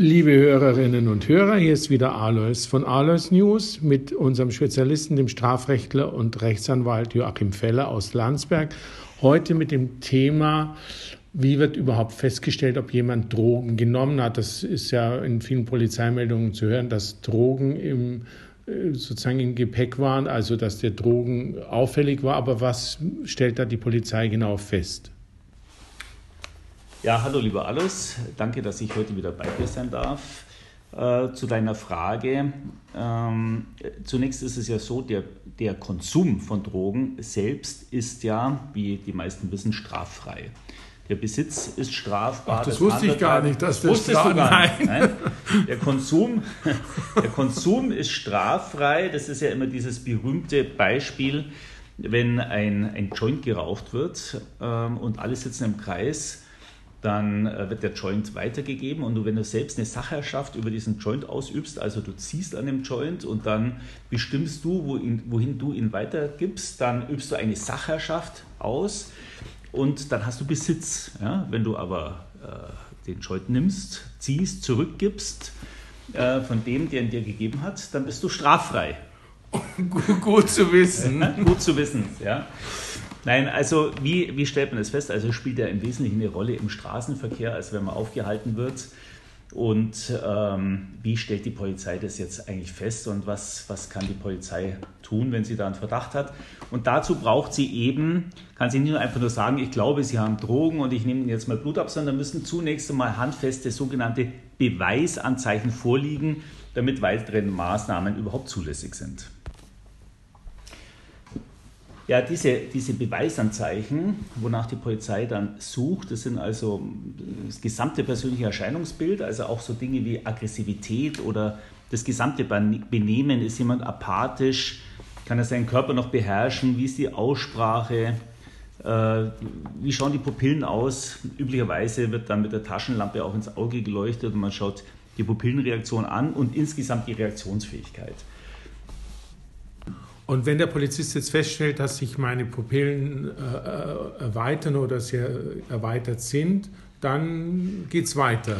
Liebe Hörerinnen und Hörer, hier ist wieder Alois von Alois News mit unserem Spezialisten, dem Strafrechtler und Rechtsanwalt Joachim Feller aus Landsberg. Heute mit dem Thema, wie wird überhaupt festgestellt, ob jemand Drogen genommen hat. Das ist ja in vielen Polizeimeldungen zu hören, dass Drogen im äh, sozusagen im Gepäck waren, also dass der Drogen auffällig war. Aber was stellt da die Polizei genau fest? Ja, hallo lieber Alles. Danke, dass ich heute wieder bei dir sein darf. Äh, zu deiner Frage. Ähm, zunächst ist es ja so, der, der Konsum von Drogen selbst ist ja, wie die meisten wissen, straffrei. Der Besitz ist strafbar. Ach, das, das wusste ich gar nicht, dass das Wusstest du gar nicht. Nein. Der, Konsum, der Konsum ist straffrei. Das ist ja immer dieses berühmte Beispiel, wenn ein, ein Joint geraucht wird ähm, und alle sitzen im Kreis dann äh, wird der Joint weitergegeben und du, wenn du selbst eine Sachherrschaft über diesen Joint ausübst, also du ziehst an dem Joint und dann bestimmst du, wohin, wohin du ihn weitergibst, dann übst du eine Sachherrschaft aus und dann hast du Besitz. Ja? Wenn du aber äh, den Joint nimmst, ziehst, zurückgibst äh, von dem, der ihn dir gegeben hat, dann bist du straffrei. Gut, zu wissen. gut zu wissen, ja. Nein, also wie, wie stellt man das fest? Also spielt er im Wesentlichen eine Rolle im Straßenverkehr, als wenn man aufgehalten wird. Und ähm, wie stellt die Polizei das jetzt eigentlich fest und was, was kann die Polizei tun, wenn sie da einen Verdacht hat? Und dazu braucht sie eben, kann sie nicht nur einfach nur sagen, ich glaube, sie haben Drogen und ich nehme ihnen jetzt mal Blut ab, sondern müssen zunächst einmal handfeste sogenannte Beweisanzeichen vorliegen, damit weitere Maßnahmen überhaupt zulässig sind. Ja, diese, diese Beweisanzeichen, wonach die Polizei dann sucht, das sind also das gesamte persönliche Erscheinungsbild, also auch so Dinge wie Aggressivität oder das gesamte Benehmen. Ist jemand apathisch? Kann er seinen Körper noch beherrschen? Wie ist die Aussprache? Äh, wie schauen die Pupillen aus? Üblicherweise wird dann mit der Taschenlampe auch ins Auge geleuchtet und man schaut die Pupillenreaktion an und insgesamt die Reaktionsfähigkeit. Und wenn der Polizist jetzt feststellt, dass sich meine Pupillen äh, erweitern oder sehr erweitert sind, dann geht es weiter.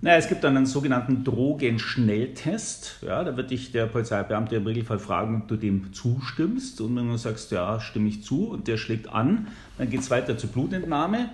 naja, es gibt dann einen sogenannten Drogenschnelltest. Ja, da wird dich der Polizeibeamte im Regelfall fragen, ob du dem zustimmst. Und wenn du sagst, ja, stimme ich zu, und der schlägt an, dann geht es weiter zur Blutentnahme.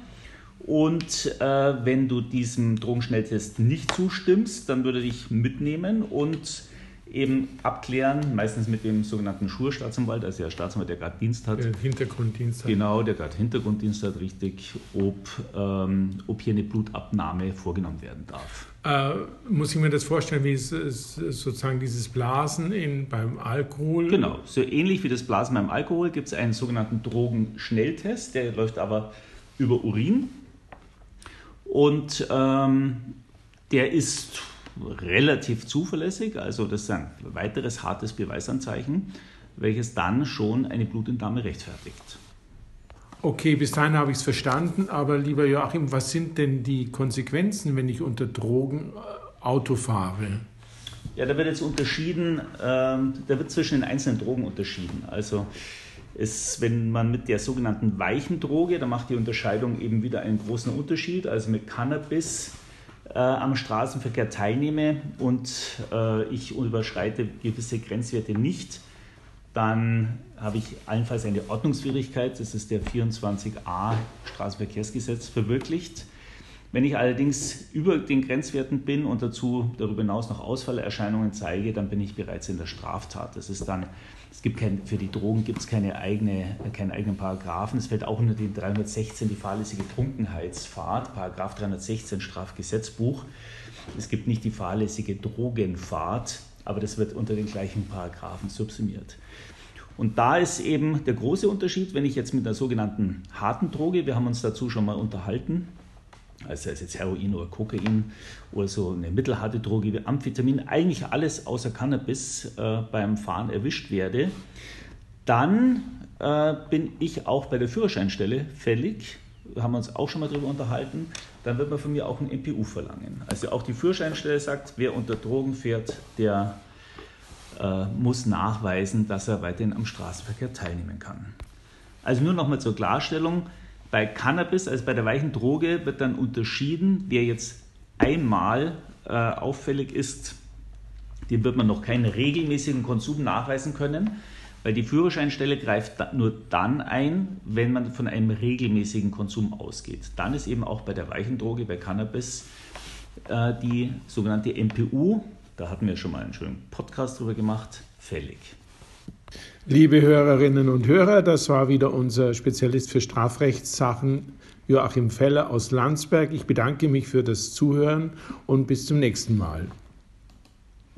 Und äh, wenn du diesem Drogenschnelltest nicht zustimmst, dann würde dich mitnehmen und eben abklären, meistens mit dem sogenannten Schurstaatsanwalt, also der Staatsanwalt, der gerade Dienst hat. Der Hintergrunddienst hat. Genau, der gerade Hintergrunddienst hat, richtig, ob, ähm, ob hier eine Blutabnahme vorgenommen werden darf. Äh, muss ich mir das vorstellen, wie es, es, sozusagen dieses Blasen in, beim Alkohol? Genau, so ähnlich wie das Blasen beim Alkohol gibt es einen sogenannten Drogenschnelltest, der läuft aber über Urin. Und ähm, der ist relativ zuverlässig. Also das ist ein weiteres hartes Beweisanzeichen, welches dann schon eine Blutentnahme rechtfertigt. Okay, bis dahin habe ich es verstanden, aber lieber Joachim, was sind denn die Konsequenzen, wenn ich unter Drogen äh, Auto fahre? Ja, da wird jetzt unterschieden, ähm, da wird zwischen den einzelnen Drogen unterschieden. Also ist, wenn man mit der sogenannten weichen Droge, da macht die Unterscheidung eben wieder einen großen Unterschied. Also mit Cannabis äh, am Straßenverkehr teilnehme und äh, ich überschreite gewisse Grenzwerte nicht, dann habe ich allenfalls eine Ordnungswidrigkeit, das ist der 24a Straßenverkehrsgesetz, verwirklicht. Wenn ich allerdings über den Grenzwerten bin und dazu darüber hinaus noch Ausfallerscheinungen zeige, dann bin ich bereits in der Straftat. Das ist dann, es gibt kein, für die Drogen gibt es keine eigene, keinen eigenen Paragraphen. Es fällt auch unter den 316 die fahrlässige Trunkenheitsfahrt, Paragraph 316 Strafgesetzbuch. Es gibt nicht die fahrlässige Drogenfahrt, aber das wird unter den gleichen Paragraphen subsumiert. Und da ist eben der große Unterschied, wenn ich jetzt mit einer sogenannten harten Droge, wir haben uns dazu schon mal unterhalten, also sei es jetzt Heroin oder Kokain oder so eine mittelharte Droge wie Amphetamin, eigentlich alles außer Cannabis äh, beim Fahren erwischt werde, dann äh, bin ich auch bei der Führerscheinstelle fällig. Haben wir uns auch schon mal darüber unterhalten. Dann wird man von mir auch ein MPU verlangen. Also auch die Führerscheinstelle sagt, wer unter Drogen fährt, der äh, muss nachweisen, dass er weiterhin am Straßenverkehr teilnehmen kann. Also nur nochmal zur Klarstellung. Bei Cannabis, also bei der weichen Droge, wird dann unterschieden, wer jetzt einmal äh, auffällig ist, dem wird man noch keinen regelmäßigen Konsum nachweisen können, weil die Führerscheinstelle greift nur dann ein, wenn man von einem regelmäßigen Konsum ausgeht. Dann ist eben auch bei der weichen Droge, bei Cannabis, äh, die sogenannte MPU, da hatten wir schon mal einen schönen Podcast drüber gemacht, fällig. Liebe Hörerinnen und Hörer, das war wieder unser Spezialist für Strafrechtssachen Joachim Feller aus Landsberg. Ich bedanke mich für das Zuhören und bis zum nächsten Mal.